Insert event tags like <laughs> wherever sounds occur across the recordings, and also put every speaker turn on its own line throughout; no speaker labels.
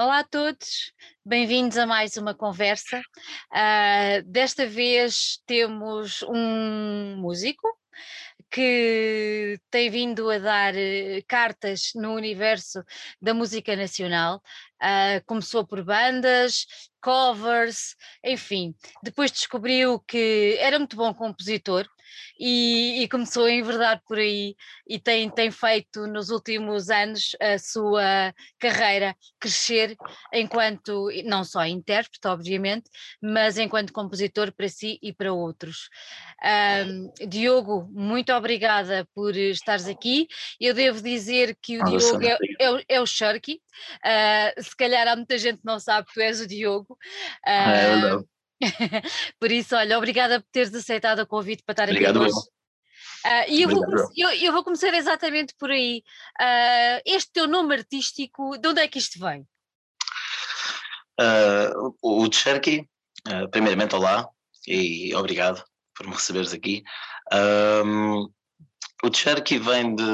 Olá a todos, bem-vindos a mais uma conversa. Uh, desta vez temos um músico que tem vindo a dar uh, cartas no universo da música nacional. Uh, começou por bandas, covers, enfim. Depois descobriu que era muito bom compositor e, e, começou em verdade por aí e tem, tem feito nos últimos anos a sua carreira crescer enquanto, não só intérprete, obviamente, mas enquanto compositor para si e para outros. Um, Diogo, muito obrigada por estares aqui. Eu devo dizer que o ah, Diogo é, é, o, é o Sharky, uh, se calhar há muita gente que não sabe que tu és o Diogo. Uh, é. <laughs> Por isso, olha, obrigada por teres aceitado o convite para estar
Obrigado,
aqui hoje. Uh, e eu vou, eu, eu vou, começar exatamente por aí. Uh, este teu nome artístico, de onde é que isto vem?
Uh, o Cherky, primeiramente, olá e obrigado por me receberes aqui. Um, o Cherky vem de.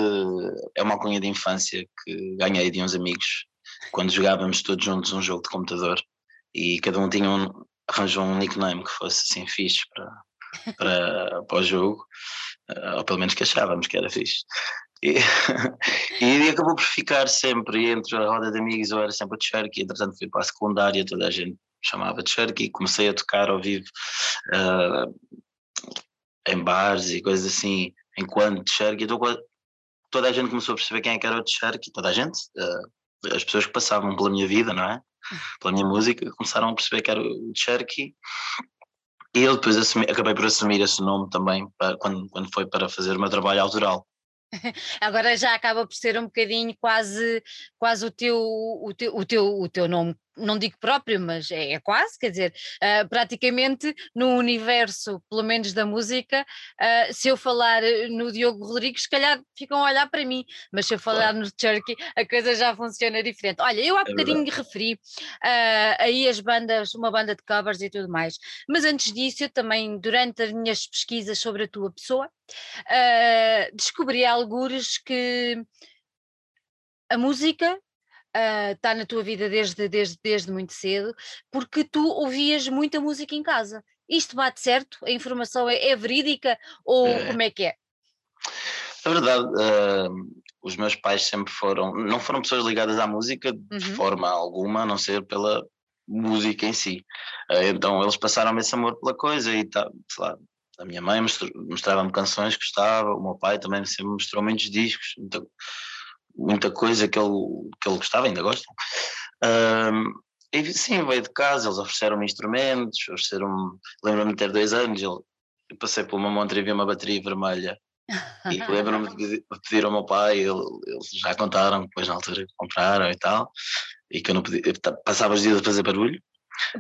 É uma cunha de infância que ganhei de uns amigos quando jogávamos todos juntos um jogo de computador e cada um tinha um, arranjou um nickname que fosse assim fixe para, para, <laughs> para o jogo, uh, ou pelo menos que achávamos que era fixe. E, <laughs> e acabou por ficar sempre entre a roda de amigos, eu era sempre o Cherky, entretanto fui para a secundária, toda a gente chamava de Cherky, comecei a tocar ao vivo uh, em bares e coisas assim, enquanto Cherky, então, toda a gente começou a perceber quem é que era o Cherky, toda a gente, uh, as pessoas que passavam pela minha vida, não é? Pela minha música, começaram a perceber que era o Cherokee. E eu depois assumi, acabei por assumir esse nome também para, quando, quando foi para fazer o meu trabalho autoral. <laughs>
Agora já acaba por ser um bocadinho quase, quase o, teu, o, teu, o, teu, o teu nome não digo próprio, mas é, é quase, quer dizer, uh, praticamente no universo, pelo menos da música, uh, se eu falar no Diogo Rodrigues, se calhar ficam a olhar para mim, mas se eu falar claro. no Turkey, a coisa já funciona diferente. Olha, eu há é bocadinho referi uh, aí as bandas, uma banda de covers e tudo mais, mas antes disso, eu também, durante as minhas pesquisas sobre a tua pessoa, descobri algures que a música está uh, na tua vida desde, desde, desde muito cedo, porque tu ouvias muita música em casa. Isto bate certo? A informação é, é verídica ou é. como é que é?
É verdade, uh, os meus pais sempre foram, não foram pessoas ligadas à música de uhum. forma alguma, a não ser pela música em si. Uh, então eles passaram-me esse amor pela coisa e tá, sei lá, a minha mãe mostrava-me canções que gostava, o meu pai também sempre mostrou muitos discos, então muita coisa que ele, que ele gostava, ainda gosta. Um, e sim, veio de casa, eles ofereceram-me instrumentos, ofereceram-me, lembro-me de ter dois anos, eu passei por uma montra e vi uma bateria vermelha. E <laughs> lembro-me de pedir ao meu pai, ele, eles já contaram, depois na altura compraram e tal, e que eu não podia, passava os dias a fazer barulho,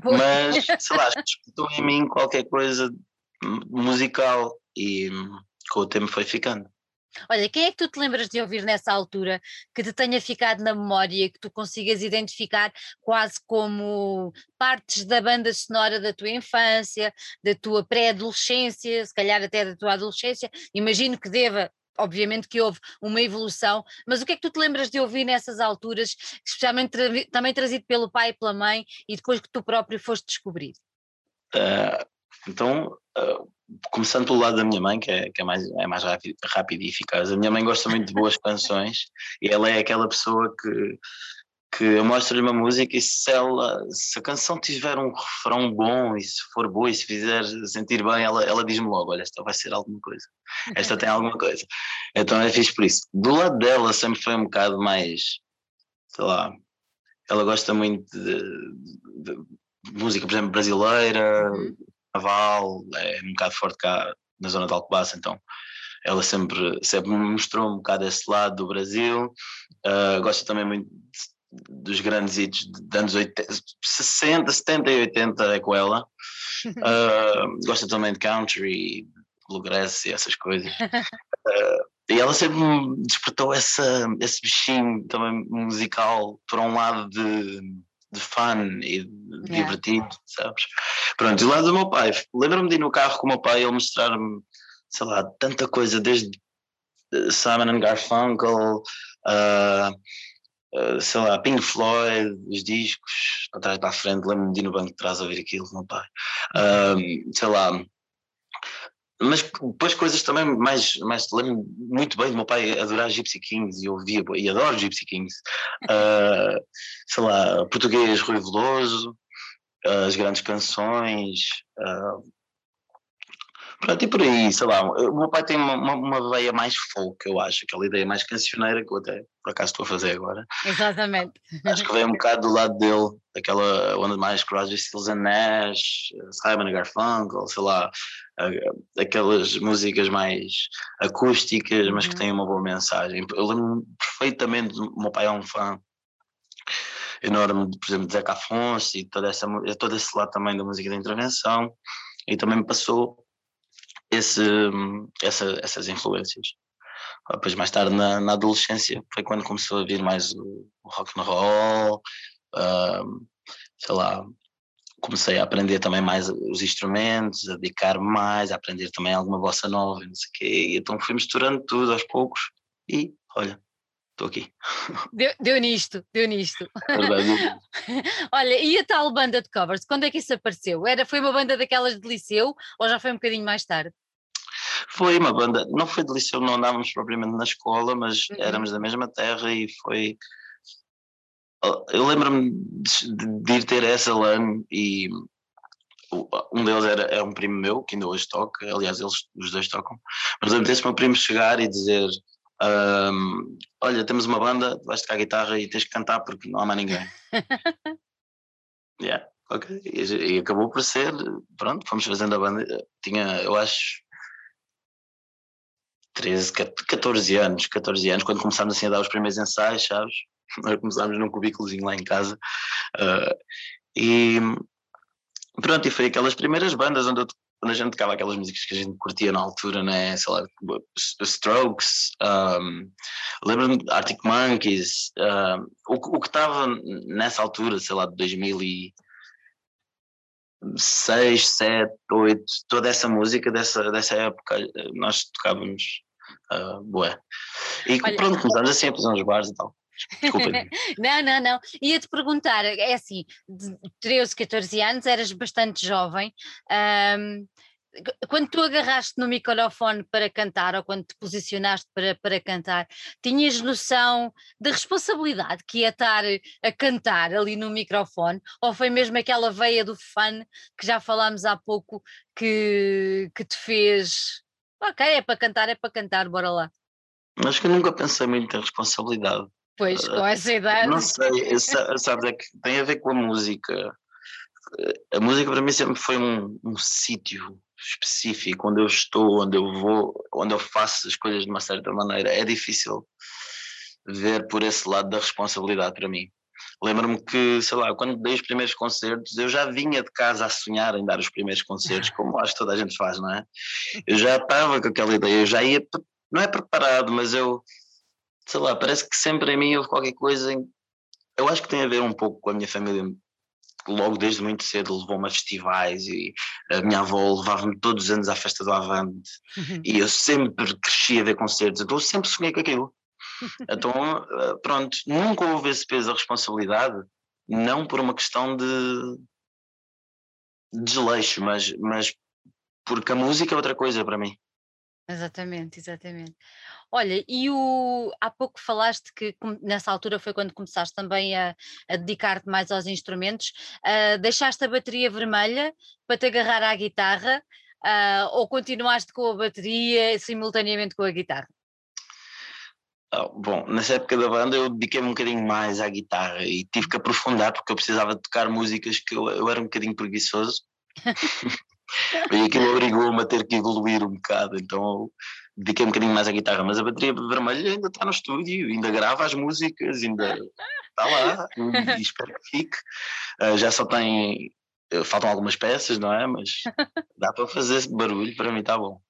mas <laughs> sei lá, escutou em mim qualquer coisa musical e com o tempo foi ficando.
Olha, quem é que tu te lembras de ouvir nessa altura que te tenha ficado na memória, que tu consigas identificar quase como partes da banda sonora da tua infância, da tua pré-adolescência, se calhar até da tua adolescência? Imagino que deva obviamente que houve uma evolução, mas o que é que tu te lembras de ouvir nessas alturas, especialmente tra também trazido pelo pai e pela mãe, e depois que tu próprio foste descobrir?
Uh, então, uh, começando pelo lado da minha mãe, que é, que é mais, é mais rápido, rápido e eficaz, a minha mãe gosta muito de boas canções e ela é aquela pessoa que, que eu mostro-lhe uma música e se, ela, se a canção tiver um refrão bom e se for boa e se fizer sentir bem, ela, ela diz-me logo: Olha, esta vai ser alguma coisa, esta tem alguma coisa. Então é fixe por isso. Do lado dela sempre foi um bocado mais, sei lá, ela gosta muito de, de, de música, por exemplo, brasileira, uhum naval, é um bocado forte cá na zona de Alcobaça, então ela sempre, sempre mostrou um bocado esse lado do Brasil, uh, gosta também muito dos grandes hits de anos 80, 60, 70 e 80 é com ela, <laughs> uh, gosta também de country, bluegrass e essas coisas. Uh, e ela sempre me despertou essa, esse bichinho também musical para um lado de de fun e de yeah. divertido, sabes? Pronto, e lá do meu pai, lembro-me de ir no carro com o meu pai ele mostrar-me, sei lá, tanta coisa, desde Simon and Garfunkel, uh, uh, sei lá, Pink Floyd, os discos, atrás para a frente, lembro-me de ir no banco de trás a ver aquilo, meu pai. Uh, sei lá, mas depois coisas também mais, mais lembro muito bem do meu pai adorar Gypsy Kings e ouvia e adoro Gypsy Kings sei lá, português Rui Veloso as grandes canções uh, Pronto, e por aí, sei lá, o meu pai tem uma, uma, uma, veia mais folk, eu acho, aquela ideia mais cancioneira que eu até por acaso estou a fazer agora.
Exatamente.
Acho que vem um bocado do lado dele, daquela onda mais Crosby, Stills and Nash, Simon Garfunkel, sei lá, aquelas músicas mais acústicas, mas que uhum. têm uma boa mensagem. Eu lembro perfeitamente, o meu pai é um fã enorme, por exemplo, de Zeca Afonso e toda essa, todo esse lado também da música da intervenção, e também me passou esse, essa, essas influências. Depois, mais tarde, na, na, adolescência, foi quando começou a vir mais o, o rock and roll, uh, sei lá, comecei a aprender também mais os instrumentos, a dedicar mais, a aprender também alguma bossa nova, não sei o quê. Então fui misturando tudo aos poucos e, olha, estou aqui.
Deu, deu, nisto, deu nisto. <laughs> olha, e a tal banda de covers, quando é que isso apareceu? Era, foi uma banda daquelas de liceu ou já foi um bocadinho mais tarde?
Foi uma banda, não foi de liceu, não andávamos propriamente na escola, mas uhum. éramos da mesma terra e foi. Eu lembro-me de, de, ir ter essa LAN e um deles era, é um primo meu, que ainda hoje toca, aliás, eles os dois tocam, mas lembro desse meu primo chegar e dizer: um, Olha, temos uma banda, vais tocar guitarra e tens que cantar porque não há mais ninguém. <laughs> yeah, ok. E, e, acabou por ser, pronto, fomos fazendo a banda. Tinha, eu acho, 13, 14 anos, 14 anos, quando começámos assim a dar os primeiros ensaios, sabes? <laughs> Nós começámos num cubículozinho lá em casa. Uh, e pronto, e foi aquelas primeiras bandas onde, eu, onde a gente tocava aquelas músicas que a gente curtia na altura, né? Sei lá, Strokes, um, lembro-me de Arctic Monkeys, um, o, o que estava nessa altura, sei lá, de 2000 e 6, 7, 8, toda essa música dessa, dessa época nós tocávamos uh, bué. E Olha, pronto, começámos assim a fazer uns bares e tal. <laughs>
não, não, não. Ia-te perguntar, é assim, de 13, 14 anos, eras bastante jovem. Um, quando tu agarraste no microfone para cantar ou quando te posicionaste para, para cantar, tinhas noção da responsabilidade que ia estar a cantar ali no microfone? Ou foi mesmo aquela veia do fã que já falámos há pouco que, que te fez ok, é para cantar, é para cantar, bora lá?
Acho que eu nunca pensei muito em responsabilidade.
Pois, com essa idade.
Não sei, sabes, é que tem a ver com a música. A música para mim sempre foi um, um sítio específico, onde eu estou, onde eu vou, onde eu faço as coisas de uma certa maneira. É difícil ver por esse lado da responsabilidade para mim. Lembro-me que, sei lá, quando dei os primeiros concertos, eu já vinha de casa a sonhar em dar os primeiros concertos, <laughs> como acho que toda a gente faz, não é? Eu já estava com aquela ideia, eu já ia, não é preparado, mas eu, sei lá, parece que sempre em mim houve qualquer coisa em, eu acho que tem a ver um pouco com a minha família logo desde muito cedo levou-me a festivais e a minha avó levava-me todos os anos à festa do Avante uhum. e eu sempre cresci a ver concertos, então eu sempre sonhei com aquilo. <laughs> Então, eh, pronto, nunca houve esse peso da responsabilidade, não por uma questão de desleixo, mas, mas porque a música é outra coisa para mim.
Exatamente, exatamente. Olha, e o, há pouco falaste que nessa altura foi quando começaste também a, a dedicar-te mais aos instrumentos. Uh, deixaste a bateria vermelha para te agarrar à guitarra uh, ou continuaste com a bateria simultaneamente com a guitarra?
Ah, bom, nessa época da banda eu dediquei-me um bocadinho mais à guitarra e tive que aprofundar porque eu precisava de tocar músicas que eu, eu era um bocadinho preguiçoso <laughs> e aquilo obrigou-me a ter que evoluir um bocado, então dediquei um bocadinho mais à guitarra, mas a bateria vermelha ainda está no estúdio, ainda grava as músicas, ainda está lá e espero que fique. Uh, já só tem, uh, faltam algumas peças, não é? Mas dá para fazer esse barulho, para mim está bom.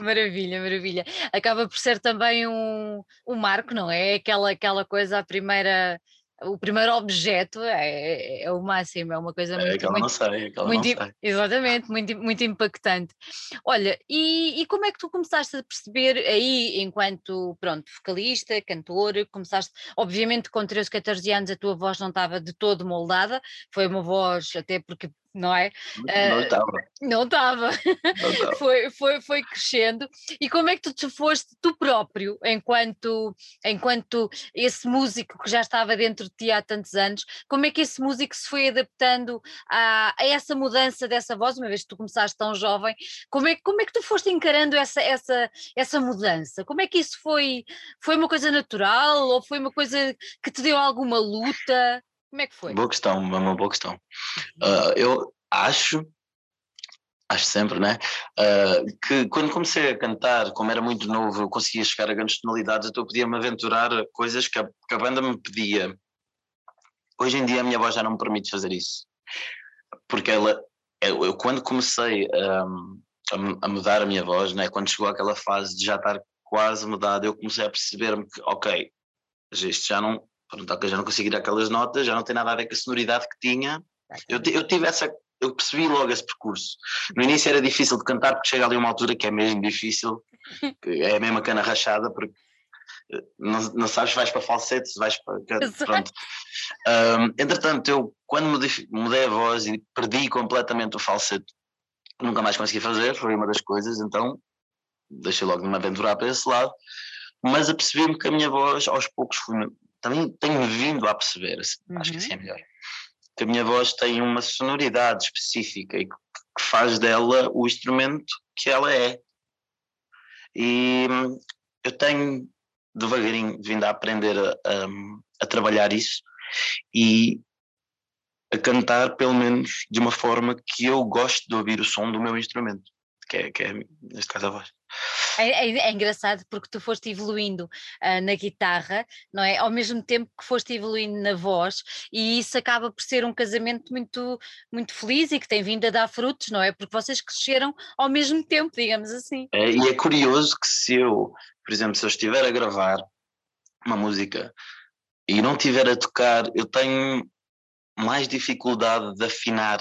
Maravilha, maravilha. Acaba por ser também um, um marco, não é? Aquela, aquela coisa, a primeira, o primeiro objeto é, é, o máximo, é uma coisa
É
muito, muito,
sei,
muito, exatamente, muito, muito impactante. Olha, e, e como é que tu começaste a perceber aí, enquanto, pronto, vocalista, cantor, começaste, obviamente com 13, 14 anos a tua voz não estava de todo moldada, foi uma voz até porque, não é?
Não
Eh,
estava,
Não estava,
não <laughs> estava.
foi, foi, foi crescendo. E como é que tu te foste tu próprio, enquanto, enquanto esse músico que já estava dentro de ti há tantos anos, como é que esse músico se foi adaptando a, a essa mudança dessa voz, uma vez que tu começaste tão jovem, como é, que- como é que tu foste encarando essa, essa, essa mudança? Como é que isso foi? Foi uma coisa natural ou foi uma coisa que te deu alguma luta? Como é que foi?
Boa questão, é uma boa questão. Ah, eu acho, acho sempre, né? ah, que quando comecei a cantar, como era muito novo, eu conseguia chegar a grandes tonalidades, então eu podia-me aventurar a coisas que a, que a banda me pedia. Hoje em dia a minha voz já não me permite fazer isso. Porque ela, eu, eu quando comecei a, mu- a mudar a minha voz, né? quando chegou aquela fase de já estar quase mudada, eu comecei a perceber-me que, ok, isto já não, pronto, ok, já não consigo ir aquelas notas, já não tem nada a ver com a sonoridade que tinha, eu, ti- eu tive essa, eu percebi logo esse percurso. No início era difícil de cantar porque chega ali uma altura que é mesmo difícil, é a mesma cana rachada, porque eh, não, não sabes se vais para falsete, se vais para. Pronto. Ahm, entretanto, eu quando mudei, a voz e perdi completamente o falsete, nunca mais consegui fazer, foi uma das coisas, então deixei logo de me aventurar para esse lado, mas apercebi-me que a minha voz aos poucos fui, também tenho vindo a perceber, assim, acho que
Uhum.
assim é melhor que a minha voz tem uma sonoridade específica e que que faz dela o instrumento que ela é. E hum, eu tenho devagarinho vindo a aprender a, a- a trabalhar isso e a cantar, pelo menos, de uma forma que eu gosto de ouvir o som do meu instrumento, que é, que é neste caso, a voz.
É, é- é engraçado porque tu foste evoluindo ah, na guitarra, não é? Ao mesmo tempo que foste evoluindo na voz, e isso acaba por ser um casamento muito, muito feliz e que tem vindo a dar frutos, não é? Porque vocês cresceram ao mesmo tempo, digamos assim.
É, e é curioso que se eu, por exemplo, se eu estiver a gravar uma música e não estiver a tocar, eu tenho mais dificuldade de afinar.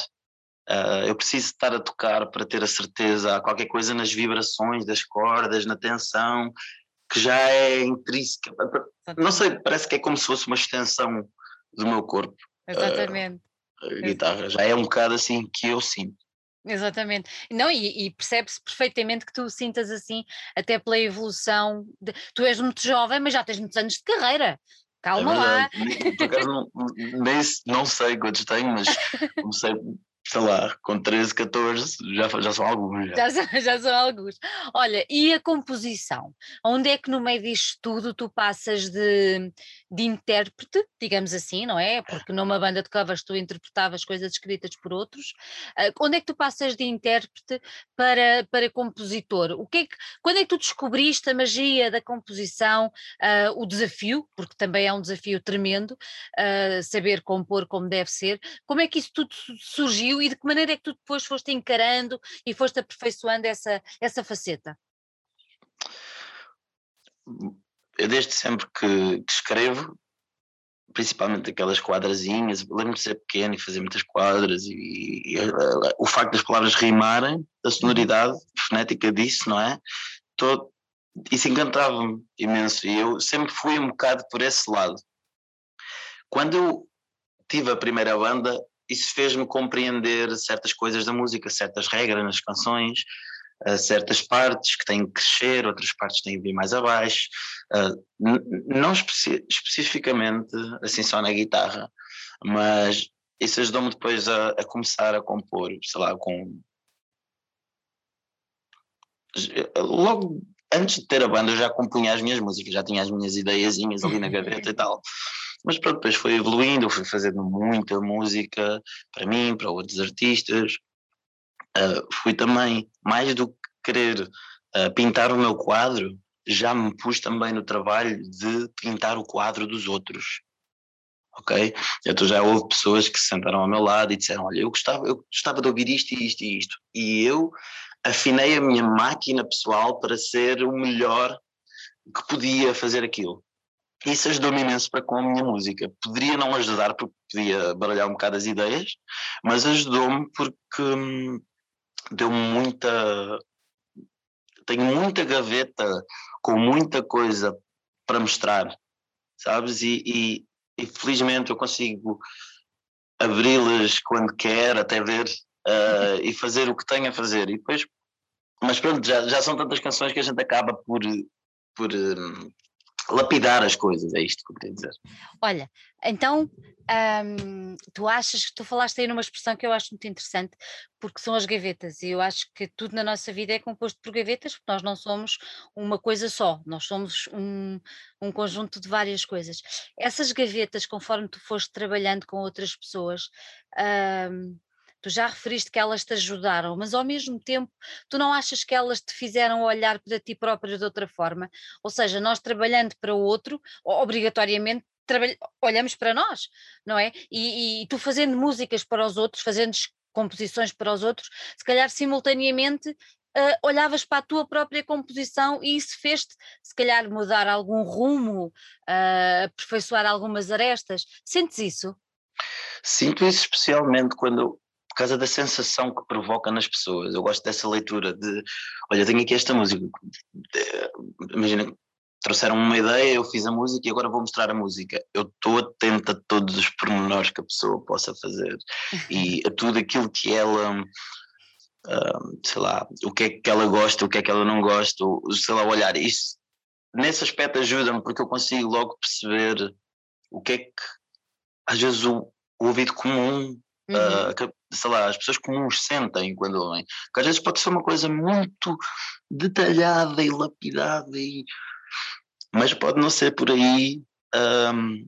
Ah, eu preciso estar a tocar para ter a certeza, há qualquer coisa nas vibrações das cordas, na tensão, que já é intrínseca. Não sei, parece que é como se fosse uma extensão do meu corpo.
Exatamente.
A guitarra já é um bocado assim que eu sinto.
Exatamente. Não, e, e percebe-se perfeitamente que tu o sintas assim, até pela evolução. de- tu és muito jovem, mas já tens muitos anos de carreira.
É
Calma lá.
verdade. Nem- não, não sei quantos tenho, mas <laughs> comecei, sei lá, com 13, 14, já, já são alguns. Já.
Já são, já são alguns. Olha, e a composição? Onde é que no meio disto tudo tu passas de, de intérprete, digamos assim, não é? Porque numa banda de covers tu interpretavas coisas escritas por outros. Ah, onde é que tu passas de intérprete para, para compositor? O que é que, quando é que tu descobriste a magia da composição, ah, o desafio, porque também é um desafio tremendo, ah, saber compor como deve ser. Como é que isso tudo su- e de que maneira é que tu depois foste encarando e foste aperfeiçoando essa, essa faceta?
Eu desde sempre que, que escrevo, principalmente aquelas quadrazinhas, lembro-me de ser pequeno e fazer muitas quadras e, e, eh, o facto das palavras rimarem, a sonoridade fonética disso, não é? Todo, isso encantava-me imenso e eu sempre fui um bocado por esse lado. Quando eu tive a primeira banda, isso fez-me compreender certas coisas da música, certas regras nas canções, uh, certas partes que têm que crescer, outras partes têm que vir mais abaixo, uh, não especi especificamente assim só na guitarra, mas isso ajudou-me depois a, a, começar a compor, sei lá, com. Logo antes de ter a banda, eu já compunha as minhas músicas, já tinha as minhas ideiazinhas ali na gaveta e tal. Mas pronto, depois foi evoluindo, eu fui fazendo muita música para mim, para outros artistas. Uh, fui também, mais do que querer uh, pintar o meu quadro, já me pus também no trabalho de pintar o quadro dos outros. Ok? Então já houve pessoas que se sentaram ao meu lado e disseram: Olha, eu gostava, eu gostava de ouvir isto e isto e isto. E eu afinei a minha máquina pessoal para ser o melhor que podia fazer aquilo. Isso ajudou-me imenso para com a minha música. Poderia não ajudar, porque podia baralhar um bocado as ideias, mas ajudou-me porque hum, deu-me muita. Tenho muita gaveta com muita coisa para mostrar, sabes? E, e, e felizmente eu consigo abri-las quando quer, até ver, uh, e fazer o que tenho a fazer. E depois, mas pronto, já, já são tantas canções que a gente acaba por, por um, lapidar as coisas, é isto que eu queria dizer.
Olha, então um, tu achas, tu falaste aí numa expressão que eu acho muito interessante, porque são as gavetas, e eu acho que tudo na nossa vida é composto por gavetas, porque nós não somos uma coisa só, nós somos um, um conjunto de várias coisas. Essas gavetas, conforme tu foste trabalhando com outras pessoas, um, tu já referiste que elas te ajudaram, mas ao mesmo tempo tu não achas que elas te fizeram olhar para ti próprio de outra forma? Ou seja, nós trabalhando para o outro, obrigatoriamente olhamos para nós, não é? E, e, tu fazendo músicas para os outros, fazendo composições para os outros, se calhar simultaneamente uh, olhavas para a tua própria composição e isso fez-te, se calhar, mudar algum rumo, uh, aperfeiçoar algumas arestas. Sentes isso?
Sinto isso especialmente quando por causa da sensação que provoca nas pessoas. Eu gosto dessa leitura de, olha, tenho aqui esta música. Imagina, trouxeram uma ideia, eu fiz a música e agora vou mostrar a música. Eu estou atento a todos os pormenores que a pessoa possa fazer e a tudo aquilo que ela, uh, sei lá, o que é que ela gosta, o que é que ela não gosta, sei lá, olhar. Isso, nesse aspecto ajuda-me porque eu consigo logo perceber o que é que às vezes o, o ouvido comum Uhum. Uh, sei lá, as pessoas comuns sentem quando ouvem. Que às vezes pode ser uma coisa muito detalhada e lapidada, e... mas pode não ser por aí um,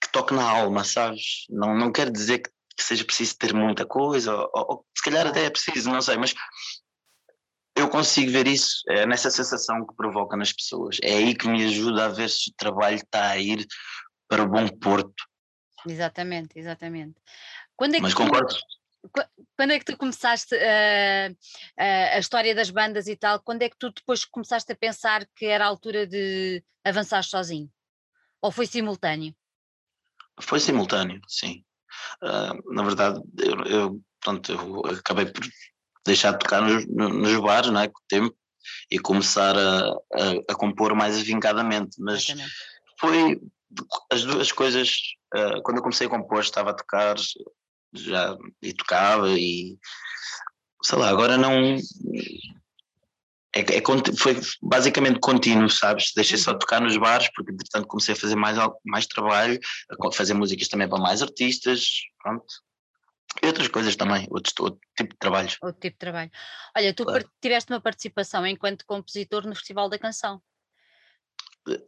que toque na alma, sabes? Não, não quer dizer que, que seja preciso ter muita coisa, ou, ou, se calhar até é preciso, não sei, mas eu consigo ver isso, é nessa sensação que provoca nas pessoas. É aí que me ajuda a ver se o trabalho está a ir para o bom porto.
Exatamente, exatamente. Quando é
Mas concordo.
quando é que tu começaste uh, uh, a história das bandas e tal? Quando é que tu depois começaste a pensar que era a altura de avançar sozinho? Ou foi simultâneo?
Foi simultâneo, sim. Uh, na verdade, eu, eu, pronto, eu acabei por deixar de tocar nos, nos bares, não é? Com o tempo, e começar a, a, a compor mais avincadamente. Mas Exatamente. foi as duas coisas. Uh, quando eu comecei a compor, estava a tocar já e tocava e sei lá, agora não é, é, foi basicamente contínuo, sabes? Deixei só uhum. tocar nos bares, porque entretanto comecei a fazer mais, mais trabalho, a fazer músicas também para mais artistas, pronto. E outras coisas também, outro, outro tipo de trabalhos.
Outro tipo de trabalho. Olha, tu claro. tiveste uma participação enquanto compositor no Festival da Canção.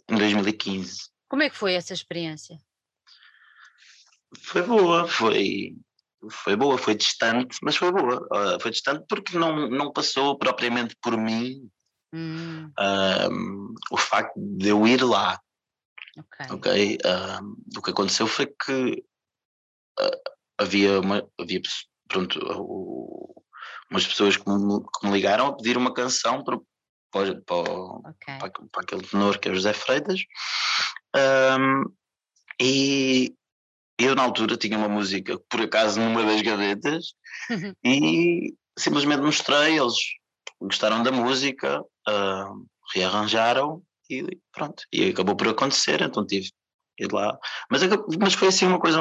Em 2015.
Como é que foi essa experiência?
Foi boa, foi foi boa, foi distante, mas foi boa. Uh, foi distante porque não, não passou propriamente por mim hum. uh, o facto de eu ir lá. Ok. okay? Uh, o que aconteceu foi que havia, uma, havia pronto, umas pessoas que me, que me, ligaram a pedir uma canção para, para, para, okay. para, para aquele tenor que é o José Freitas. Um, e, eu, na altura, tinha uma música, por acaso, numa das gavetas, uhum. e simplesmente mostrei, eles gostaram da música, uh, rearranjaram e pronto. E acabou por acontecer, então tive ir lá. Mas, mas foi assim uma coisa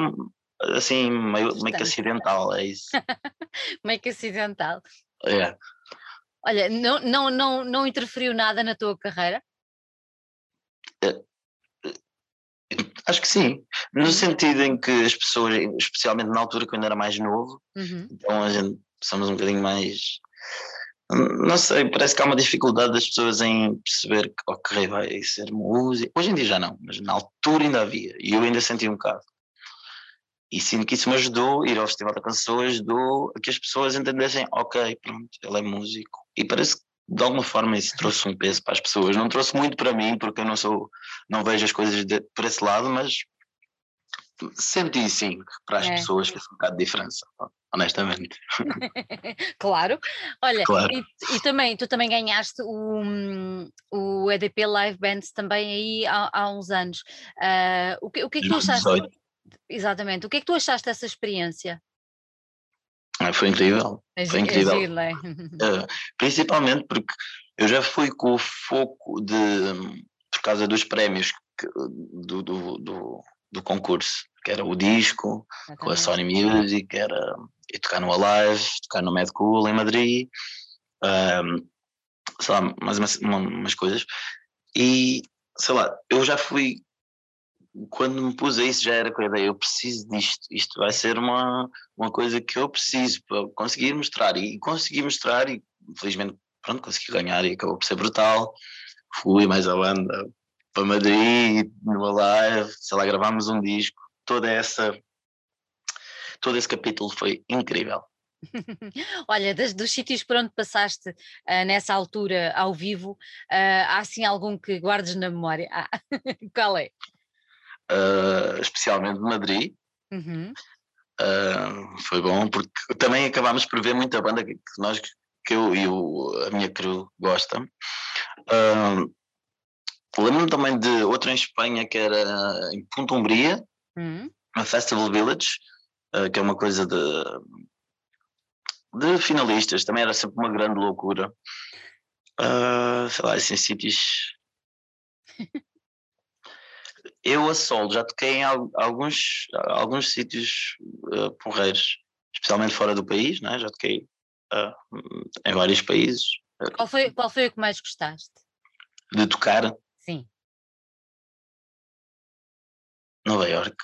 assim, meio, meio que acidental, é isso. <laughs>
meio que acidental.
É.
Olha, não, não, não, não interferiu nada na tua carreira?
Acho que sim, no uhum. sentido em que as pessoas, especialmente na altura que eu ainda era mais novo, uhum. então a gente somos um bocadinho mais. Não sei, parece que há uma dificuldade das pessoas em perceber que, ok, vai ser música. Hoje em dia já não, mas na altura ainda havia, e eu ainda senti um bocado. E sinto que isso me ajudou, ir ao Festival da Canção ajudou a que as pessoas entendessem, ok, pronto, ele é músico. E parece que de alguma forma isso trouxe um peso para as pessoas. Não trouxe muito para mim, porque eu não sou, não vejo as coisas de, por esse lado, mas senti sim para as é. pessoas fez um bocado de diferença. honestamente. <laughs>
claro. Olha, claro. E, e, também, tu também ganhaste o, o EDP Live Bands também aí há, há uns anos. Uh, o, que, o que é que tu achaste? Exatamente. O que é que tu achaste dessa experiência?
Ah, foi incrível. É, foi incrível. É é? <laughs> Uh, principalmente porque eu já fui com o foco de por causa dos prémios que, do, do, do, do, concurso, que era o disco, com a Sony Music, era e tocar no Alive, tocar no Mad Cool em Madrid, um, sei lá, mais umas, umas coisas. E sei lá, eu já fui quando me pus a isso já era com a ideia, eu preciso disto, isto vai ser uma, uma coisa que eu preciso para conseguir mostrar e consegui mostrar e felizmente pronto, consegui ganhar e acabou por ser brutal, fui mais a banda para Madrid, no live, sei lá, gravámos um disco, toda essa todo esse capítulo foi incrível. <laughs>
Olha, dos sítios por onde passaste uh, nessa altura ao vivo, uh, há assim algum que guardes na memória? Ah, <laughs> qual é?
Uh, especialmente Madrid. Uhum. foi bom porque também acabámos por ver muita banda que, nós que eu e o, a minha crew gostam. Lembro-me também de outro em Espanha que era em Punta Umbria, uhum. no Festival Village, uh, que é uma coisa de, de finalistas, também era sempre uma grande loucura. Uh, sei lá, assim, sítios. <laughs> Eu a solo já toquei em alguns, alguns sítios uh, porreiros, especialmente fora do país, né? já toquei uh, em vários países.
Qual foi, qual foi o que mais gostaste?
De tocar?
Sim.
Nova York.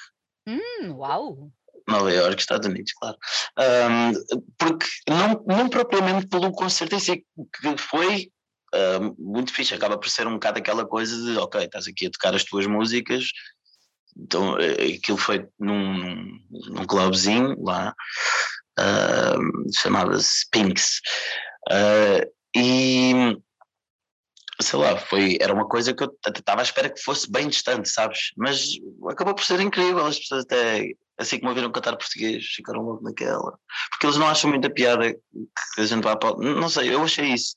Hum, uau!
Nova York, Estados Unidos, claro. Um, porque não, não propriamente pelo concerto em si, que foi uh, muito fixe, acaba por ser um bocado aquela coisa de ok, estás aqui a tocar as tuas músicas, então eh, aquilo foi num, num clubzinho lá, uh, chamava-se Pinks. Uh, e sei lá, foi, era uma coisa que eu estava à espera que fosse bem distante, sabes? Mas acabou por ser incrível, as pessoas até, assim me ouviram cantar português, ficaram logo naquela. Porque eles não acham muita piada que a gente vá para. Não sei, eu achei isso.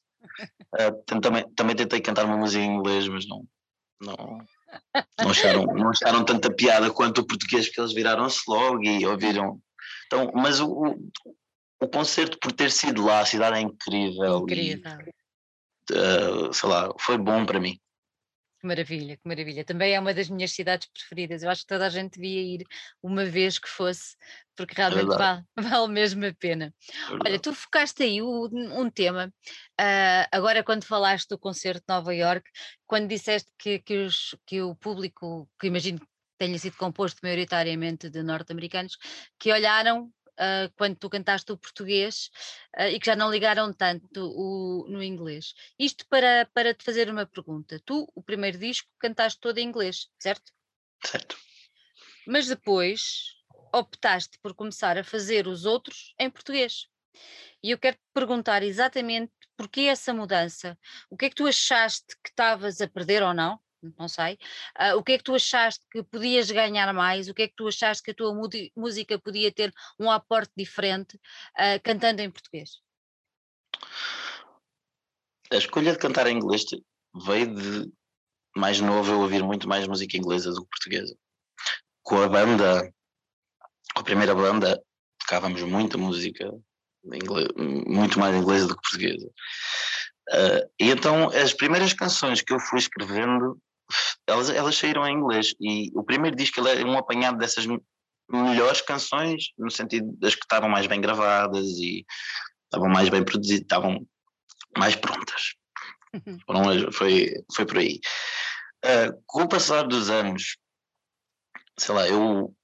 Uh, também, também tentei cantar uma música em inglês, mas não. Não, não, acharam, não acharam tanta piada quanto o português, porque eles viraram-se logo e ouviram. Então, mas o, o concerto, por ter sido lá, a cidade é incrível.
Incrível.
E, uh, sei lá, foi bom para mim.
Que maravilha, que maravilha. Também é uma das minhas cidades preferidas. Eu acho que toda a gente devia ir uma vez que fosse, porque é realmente é vale, <laughs> vale mesmo a pena. É Olha, tu focaste aí um tema, uh, agora quando falaste do concerto de Nova York, quando disseste que, que, os, que o público, que imagino que tenha sido composto maioritariamente de norte-americanos, que olharam uh, quando tu cantaste o português uh, e que já não ligaram tanto o, no inglês. Isto para, para te fazer uma pergunta. Tu, o primeiro disco, cantaste todo em inglês, certo?
Certo.
Mas depois optaste por começar a fazer os outros em português. E eu quero te perguntar exatamente porquê essa mudança. O que é que tu achaste que estavas a perder ou não? Não sei. Uh, o que é que tu achaste que podias ganhar mais? O que é que tu achaste que a tua música podia ter um aporte diferente uh, cantando em português?
A escolha de cantar em inglês veio de mais novo eu ouvir muito mais música inglesa do que portuguesa. Com a banda, com a primeira banda, tocávamos muita música inglês, muito mais inglesa do que portuguesa. Uh, e então as primeiras canções que eu fui escrevendo elas, elas saíram em inglês e o primeiro disco é um apanhado dessas melhores canções, no sentido das que estavam mais bem gravadas e estavam mais bem produzidas, estavam mais prontas. Uhum. Foi, foi por aí. Uh, com o passar dos anos, sei lá, eu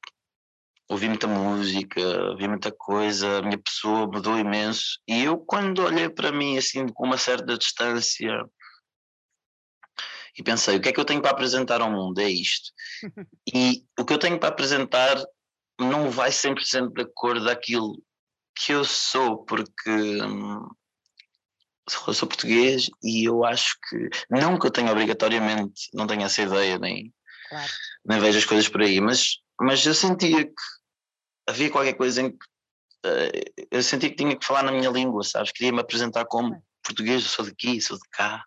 ouvi muita música, ouvi muita coisa, a minha pessoa mudou imenso e eu quando olhei para mim assim com uma certa distância e pensei, o que é que eu tenho para apresentar ao mundo? É isto. e o que eu tenho para apresentar não vai 100% de acordo daquilo que eu sou, porque hum, eu sou português e eu acho que, não que eu tenha obrigatoriamente, não tenho essa ideia, nem, claro. nem vejo as coisas por aí, mas, mas eu sentia que havia qualquer coisa em que uh, eu senti que tinha que falar na minha língua, sabes? Queria me apresentar como português, eu sou daqui, sou de cá,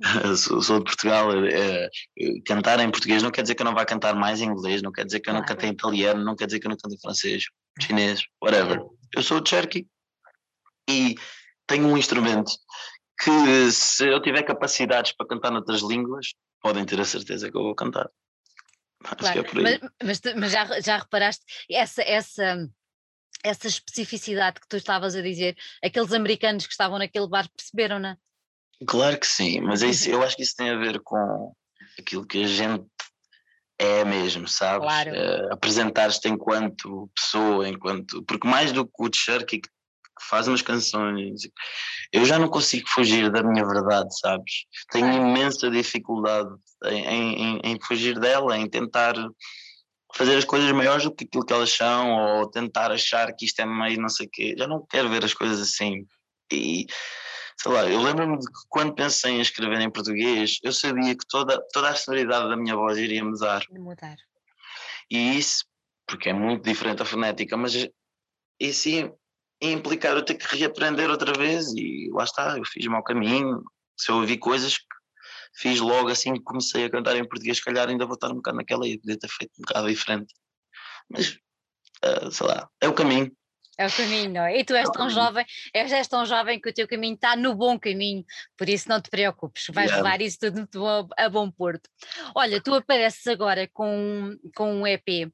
<laughs> sou, de Portugal. Uh, cantar em português não quer dizer que eu não vá cantar mais em inglês, não quer dizer que eu não cante em italiano, não quer dizer que eu não cante em francês, chinês, whatever. Eu sou de Cherokee e tenho um instrumento que se eu tiver capacidades para cantar noutras línguas, podem ter a certeza que eu vou cantar.
Acho claro, é mas, mas, mas, já, já reparaste essa, essa, essa especificidade que tu estavas a dizer, aqueles americanos que estavam naquele bar perceberam-na?
Claro que sim, mas é isso, eu acho que isso tem a ver com aquilo que a gente é mesmo, sabes? Claro. Uh, Apresentar-te enquanto pessoa, enquanto. Porque mais do que o Cherky que faz umas canções, eu já não consigo fugir da minha verdade, sabes? Tenho imensa dificuldade em, em, em fugir dela, em tentar fazer as coisas maiores do que aquilo que elas são, ou tentar achar que isto é meio não sei o quê. Já não quero ver as coisas assim. E sei lá, eu lembro-me de que quando pensei em escrever em português, eu sabia que toda, toda a sonoridade da minha voz iria mudar.
Mudar.
E isso, porque é muito diferente a fonética, mas isso ia, ia implicar eu ter que reaprender outra vez e lá está, eu fiz mau caminho. Se eu ouvi coisas que fiz logo assim que comecei a cantar em português, se calhar ainda vou estar um bocado naquela e podia ter feito um bocado diferente. Mas, uh, sei lá, é o caminho.
É o caminho, não é? E tu és tão jovem, és tão jovem que o teu caminho está no bom caminho, por isso não te preocupes, vais yeah. levar isso tudo a, a bom porto. Olha, tu apareces agora com, com um EP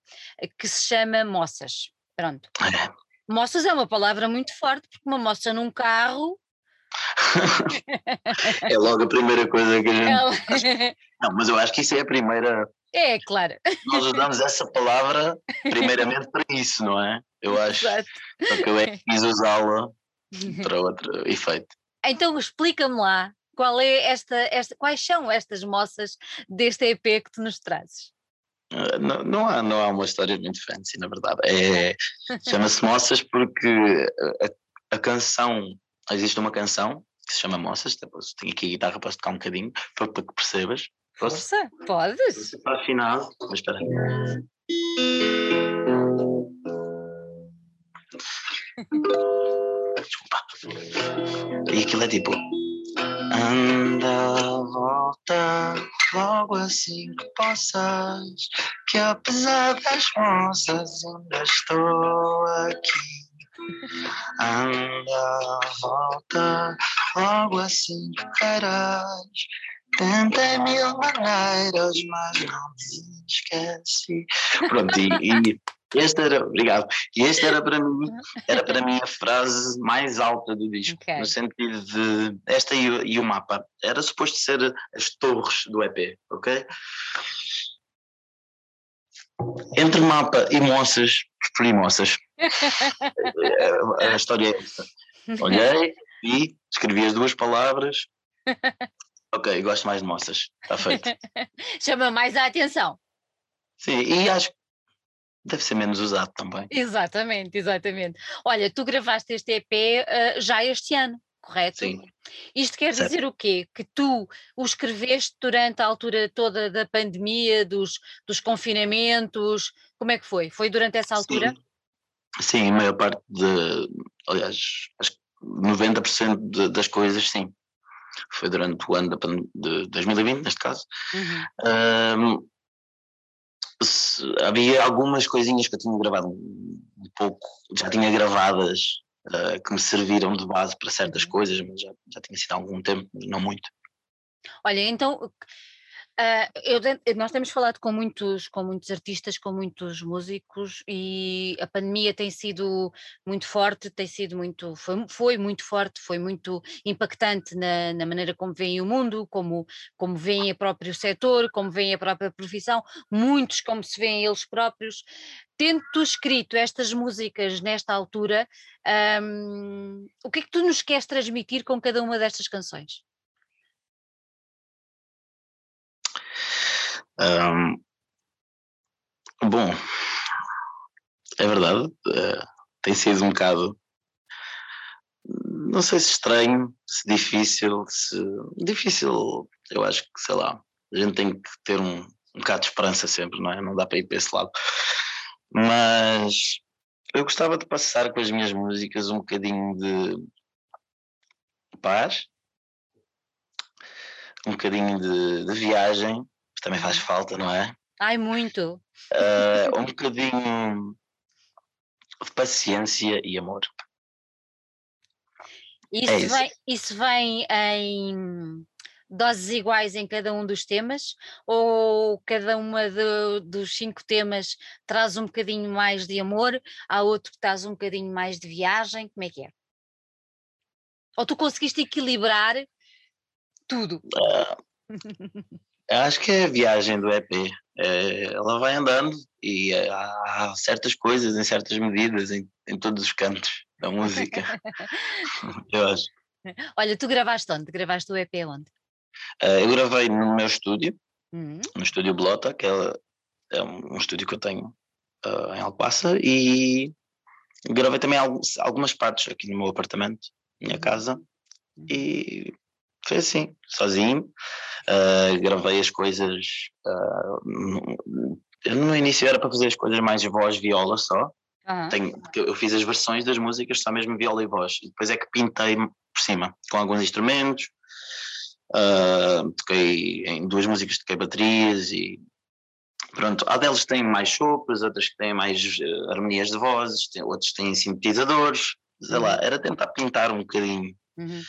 que se chama Moças. Pronto. <laughs> Moças é uma palavra muito forte, porque uma moça num carro
é logo a primeira coisa que a gente. Não, mas eu acho que isso é a primeira.
É, claro.
Nós usamos essa palavra primeiramente para isso, não é? Eu acho. Exato. Só que eu é que <laughs> quis usá-la para outro efeito.
Então explica-me lá qual é esta, esta, quais são estas moças deste EP que tu nos trazes?
Uh, não, não, há, não há uma história muito fancy, na verdade. É, <laughs> Chama-se Moças porque a, a canção existe uma canção que se chama Moças, depois tenho aqui a guitarra para tocar um bocadinho, para, para que percebas.
Posso? Força, podes.
Para afinal, mas espera aí. Desculpa. E aquilo é tipo. Anda, volta, logo assim que possas, que apesar das moças ainda estou aqui. Anda, volta, logo assim que queiras. Tentei mil maneiras, mas não me esqueci. Pronto, e, e este era, obrigado, e este era para mim, <laughs> era para mim a frase mais alta do disco, okay. no sentido de, esta e, e, o mapa, era suposto ser as torres do EP, ok? Entre mapa e moças, escolhi moças. <laughs> a, história é esta. Olhei e escrevi as duas palavras. <laughs> Ok, gosto mais de moças. Está feito.
Chama mais a atenção.
Sim, e acho que deve ser menos usado também.
Exatamente, exatamente. Olha, tu gravaste este EP uh, eh, já este ano, correto?
Sim.
Isto quer certo. dizer o quê? Que tu o escreveste durante a altura toda da pandemia, dos, dos confinamentos, como é que foi? Foi durante essa altura?
Sim. Sim, a maior parte de, aliás, acho que 90% de, das coisas, sim. Foi durante o ano de, 2020, neste caso. Uhum. Um, havia algumas coisinhas que eu tinha gravado um, pouco, já tinha gravadas, uh, que me serviram de base para certas coisas, mas já, já tinha sido há algum tempo, não muito.
Olha, então Uh, eu, nós temos falado com muitos, com muitos artistas, com muitos músicos e a pandemia tem sido muito forte, tem sido muito, foi, foi muito forte, foi muito impactante na, na, maneira como veem o mundo, como, como veem o próprio setor, como veem a própria profissão, muitos como se veem eles próprios. Tendo tu escrito estas músicas nesta altura, um, o que é que tu nos queres transmitir com cada uma destas canções?
Um, bom, é verdade, uh, tem sido um bocado, não sei se estranho, se difícil, se difícil, eu acho que, sei lá, a gente tem que ter um, um bocado de esperança sempre, não é? Não dá para ir para esse lado. Mas eu gostava de passar com as minhas músicas um bocadinho de paz, um bocadinho de, de viagem, que também faz falta, não é?
Ai, muito.
Uh, <laughs> um bocadinho de paciência e amor.
Isso, é isso. Vem, isso vem em doses iguais em cada um dos temas? Ou cada uma de, dos cinco temas traz um bocadinho mais de amor, há outro que traz um bocadinho mais de viagem? Como é que é? Ou tu conseguiste equilibrar tudo?
Uh, <laughs> acho que é a viagem do EP. É, ela vai andando e há certas coisas em certas medidas em, em todos os cantos da música. <laughs> eu acho.
Olha, tu gravaste onde? Gravaste o EP onde?
Uh, eu gravei no meu estúdio, uhum. no estúdio Blota, que é, é um, estúdio que eu tenho uh, em Alcobaça, e gravei também algumas partes aqui no meu apartamento, minha uhum. casa, uhum. e foi assim, sozinho. Uh, gravei as coisas. no início era para fazer as coisas mais voz, viola só. Uhum. Tenho, eu fiz as versões das músicas só mesmo viola e voz. E depois é que pintei por cima, com alguns instrumentos, Uh, toquei em duas músicas, toquei baterias e pronto. Há delas que têm mais sopros, outras que têm mais uh, harmonias de vozes, tem, outros têm sintetizadores, sei uhum. lá, era tentar pintar um bocadinho uhum.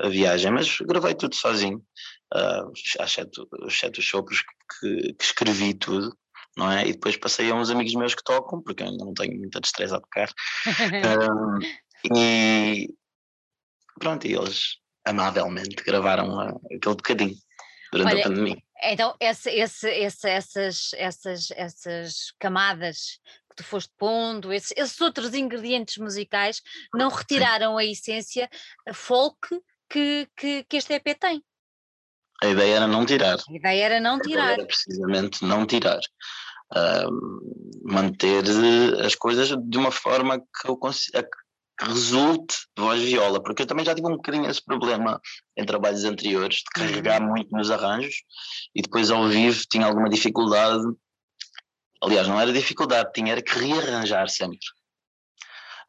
a viagem, mas gravei tudo sozinho, uh, exceto, exceto os sopros que, que, escrevi tudo. Não é? E depois passei a uns amigos meus que tocam, porque eu ainda não tenho muita destreza a tocar. um, <laughs> e pronto, e eles amavelmente gravaram aquele bocadinho durante Olha, a pandemia.
Então, esse, esse, esse, essas, essas, essas camadas tu foste pondo, esses, esses outros ingredientes musicais, não retiraram a essência folk que, que, que este EP tem.
A ideia era não tirar.
A ideia era não tirar.
Era precisamente não tirar. Uh, manter as coisas de uma forma que eu consiga, resulte de voz viola, porque eu também já tive um bocadinho esse problema em trabalhos anteriores, de carregar uhum. muito nos arranjos e depois ao vivo tinha alguma dificuldade. Aliás, não era dificuldade, tinha era que rearranjar sempre.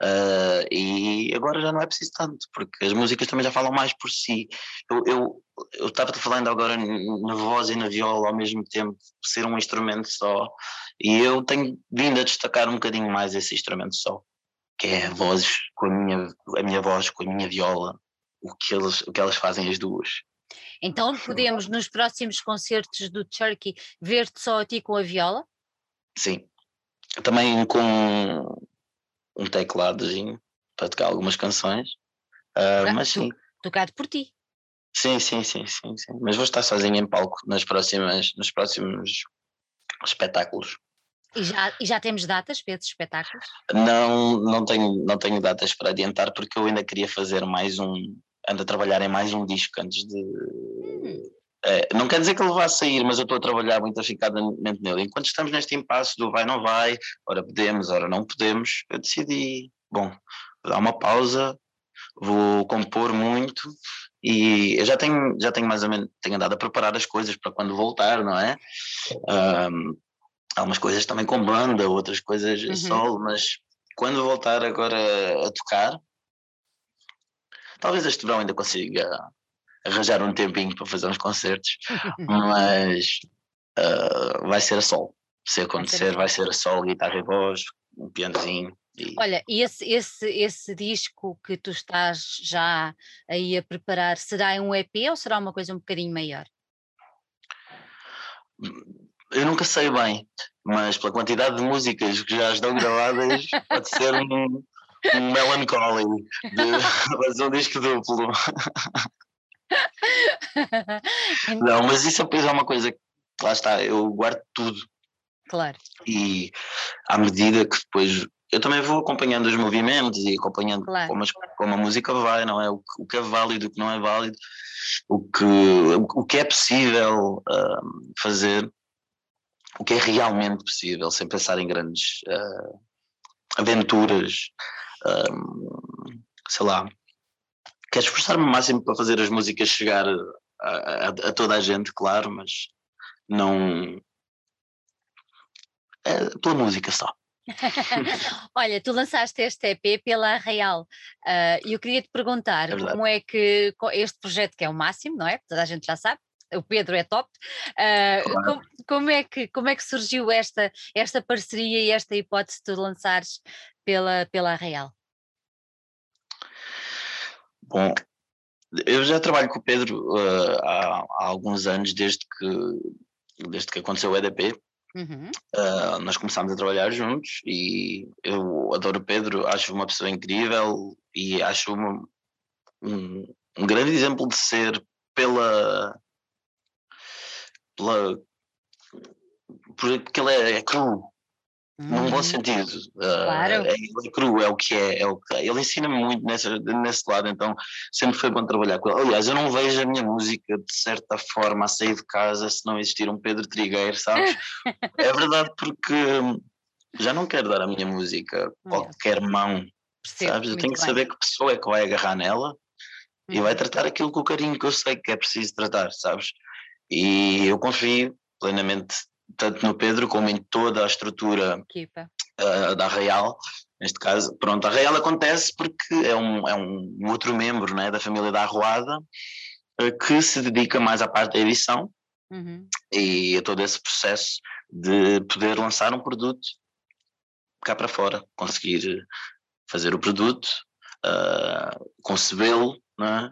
Uh, e agora já não é preciso tanto, porque as músicas também já falam mais por si. Eu, eu, eu estava falando agora na voz e na viola ao mesmo tempo, ser um instrumento só, e eu tenho vindo a destacar um bocadinho mais esse instrumento só que é a voz com a minha, a minha voz, com a minha viola, o que, eles, o que elas fazem as duas.
Então podemos nos próximos concertos do Turkey ver-te só a ti com a viola?
Sim. Também com um tecladozinho para tocar algumas canções. Uh, mas sim.
Tocado por ti.
Sim, sim, sim, sim, sim. Mas vou estar sozinho em palco nas próximas, nos próximos espetáculos.
E já, e já temos datas para esses espetáculos?
Não, não tenho, não tenho datas para adiantar porque eu ainda queria fazer mais um, ando a trabalhar em mais um disco antes de. Hum. É, não quer dizer que ele vá sair, mas eu estou a trabalhar muito aficadamente nele. Enquanto estamos neste impasse do vai, não vai, ora podemos, ora não podemos, eu decidi, bom, vou dar uma pausa, vou compor muito e eu já tenho, já tenho mais ou menos, tenho andado a preparar as coisas para quando voltar, não é? Um, algumas coisas também com banda, outras coisas uhum. solo, mas quando voltar agora a tocar, talvez este verão ainda consiga arranjar um tempinho para fazer uns concertos, <laughs> mas uh, vai ser a sol. Se acontecer, vai ser a sol, guitarra e voz, um pianozinho.
E... Olha, e esse, esse, esse disco que tu estás já aí a preparar, será um EP ou será uma coisa um bocadinho maior?
Eu nunca sei bem, mas pela quantidade de músicas que já estão gravadas, pode ser um, um Melancholy, de, <laughs> um disco duplo. <laughs> <laughs> Não, mas isso depois é uma coisa que, lá está, eu guardo tudo.
Claro.
E à medida que depois eu também vou acompanhando os movimentos e acompanhando claro. como, as, como, a música vai, não é? O, o, que é válido, o que não é válido, o que, o, o que é possível uh, fazer o que é realmente possível, sem pensar em grandes uh, aventuras, um, sei lá. Quero esforçar-me o máximo para fazer as músicas chegar a, a, a toda a gente, claro, mas não. É pela música só. <laughs>
Olha, tu lançaste este EP pela Real uh, e eu queria te perguntar é como é que este projeto que é o máximo, não é? Toda a gente já sabe, o Pedro é top. Uh, claro. como, como, é que, como é que surgiu esta, esta parceria e esta hipótese de lançares pela, pela Real?
Bom, eu já trabalho com o Pedro uh, há, há, alguns anos, desde que, desde que aconteceu o EDP. Uhum. Uh, nós começámos a trabalhar juntos e eu adoro o Pedro, acho uma pessoa incrível e acho uma, um, um grande exemplo de ser pela, pela porque ele é, é cru, num bom uhum. sentido. Claro. Uh, é, é cru, é o que é, é o que é. Ele ensina-me muito nesse, nesse lado, então sempre foi bom trabalhar com ele. Aliás, eu não vejo a minha música de certa forma a sair de casa se não existir um Pedro Trigueiro, sabes? <laughs> é verdade, porque já não quero dar a minha música qualquer mão, Percebo, sabes? Eu tenho que bem. saber que pessoa é que vai agarrar nela e vai uhum. tratar aquilo com o carinho que eu sei que é preciso tratar, sabes? E eu confio plenamente tanto no Pedro como em toda a estrutura uh, da Real. Neste caso, pronto, a Real acontece porque é um, é um outro membro né, da família da Arruada uh, que se dedica mais à parte da edição uhum. e a todo esse processo de poder lançar um produto cá para fora, conseguir fazer o produto, uh, concebê-lo, né?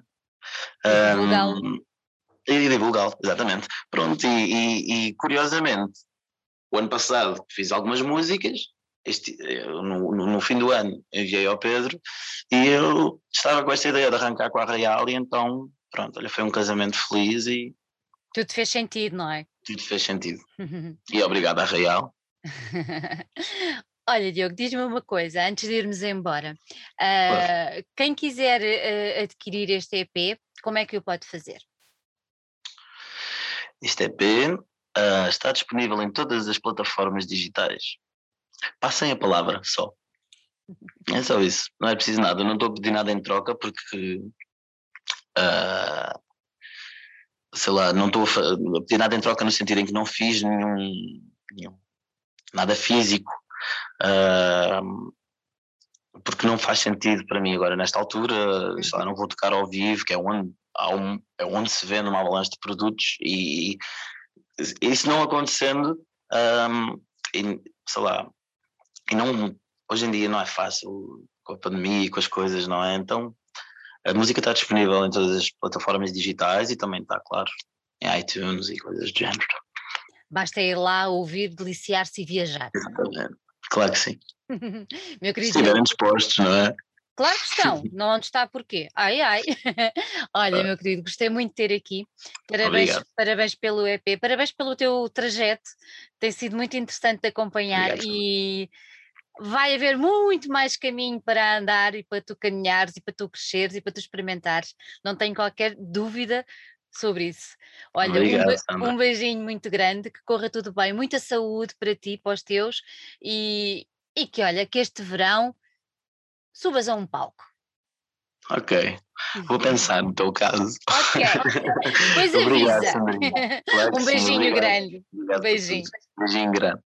Um, e divulgá-lo, exatamente. Pronto, e, e, e, curiosamente, o ano passado fiz algumas músicas, este, no, no, fim do ano enviei ao Pedro e eu estava com esta ideia de arrancar com a Real e então, pronto, olha, foi um casamento feliz e...
Tudo fez sentido, não é?
Tudo fez sentido. e obrigado à Real. <laughs>
Olha, Diogo, diz-me uma coisa, antes de irmos embora. Uh, quem quiser uh, adquirir este EP, como é que o pode fazer?
Este EP uh, ah, está disponível em todas as plataformas digitais. Passem a palavra só. É só isso. Não é preciso nada. Eu não estou a pedir nada em troca porque. Uh, sei lá, não estou a pedir nada em troca no sentido em que não fiz nenhum. nenhum nada físico. Uh, porque não faz sentido para mim agora nesta altura, sei lá, não vou tocar ao vivo, que é onde um, é onde se vende uma avalanche de produtos e, e isso não acontecendo, um, e, sei lá, e não, hoje em dia não é fácil com a pandemia e com as coisas, não é? Então a música está disponível em todas as plataformas digitais e também está, claro, em iTunes e coisas do género.
Basta ir lá ouvir, deliciar-se e viajar.
Exatamente. Claro que sim. <laughs> Meu querido. Se estiverem dispostos, não é?
Claro que estão, <laughs> não onde está porquê. Ai, ai. <laughs> Olha, meu querido, gostei muito de ter aqui. Parabéns, parabéns pelo EP, parabéns pelo teu trajeto. Tem sido muito interessante de acompanhar Obrigado. e vai haver muito mais caminho para andar e para tu caminhares e para tu cresceres e para tu experimentares. Não tenho qualquer dúvida sobre isso. Olha, Obrigado, um, um, beijinho muito grande, que corra tudo bem, muita saúde para ti, para os teus e, e que olha, que este verão subas a um palco.
Ok, vou pensar no teu caso.
Ok, <laughs> pois avisa. Claro um beijinho sim, grande. Obrigado um beijinho.
Beijinho grande.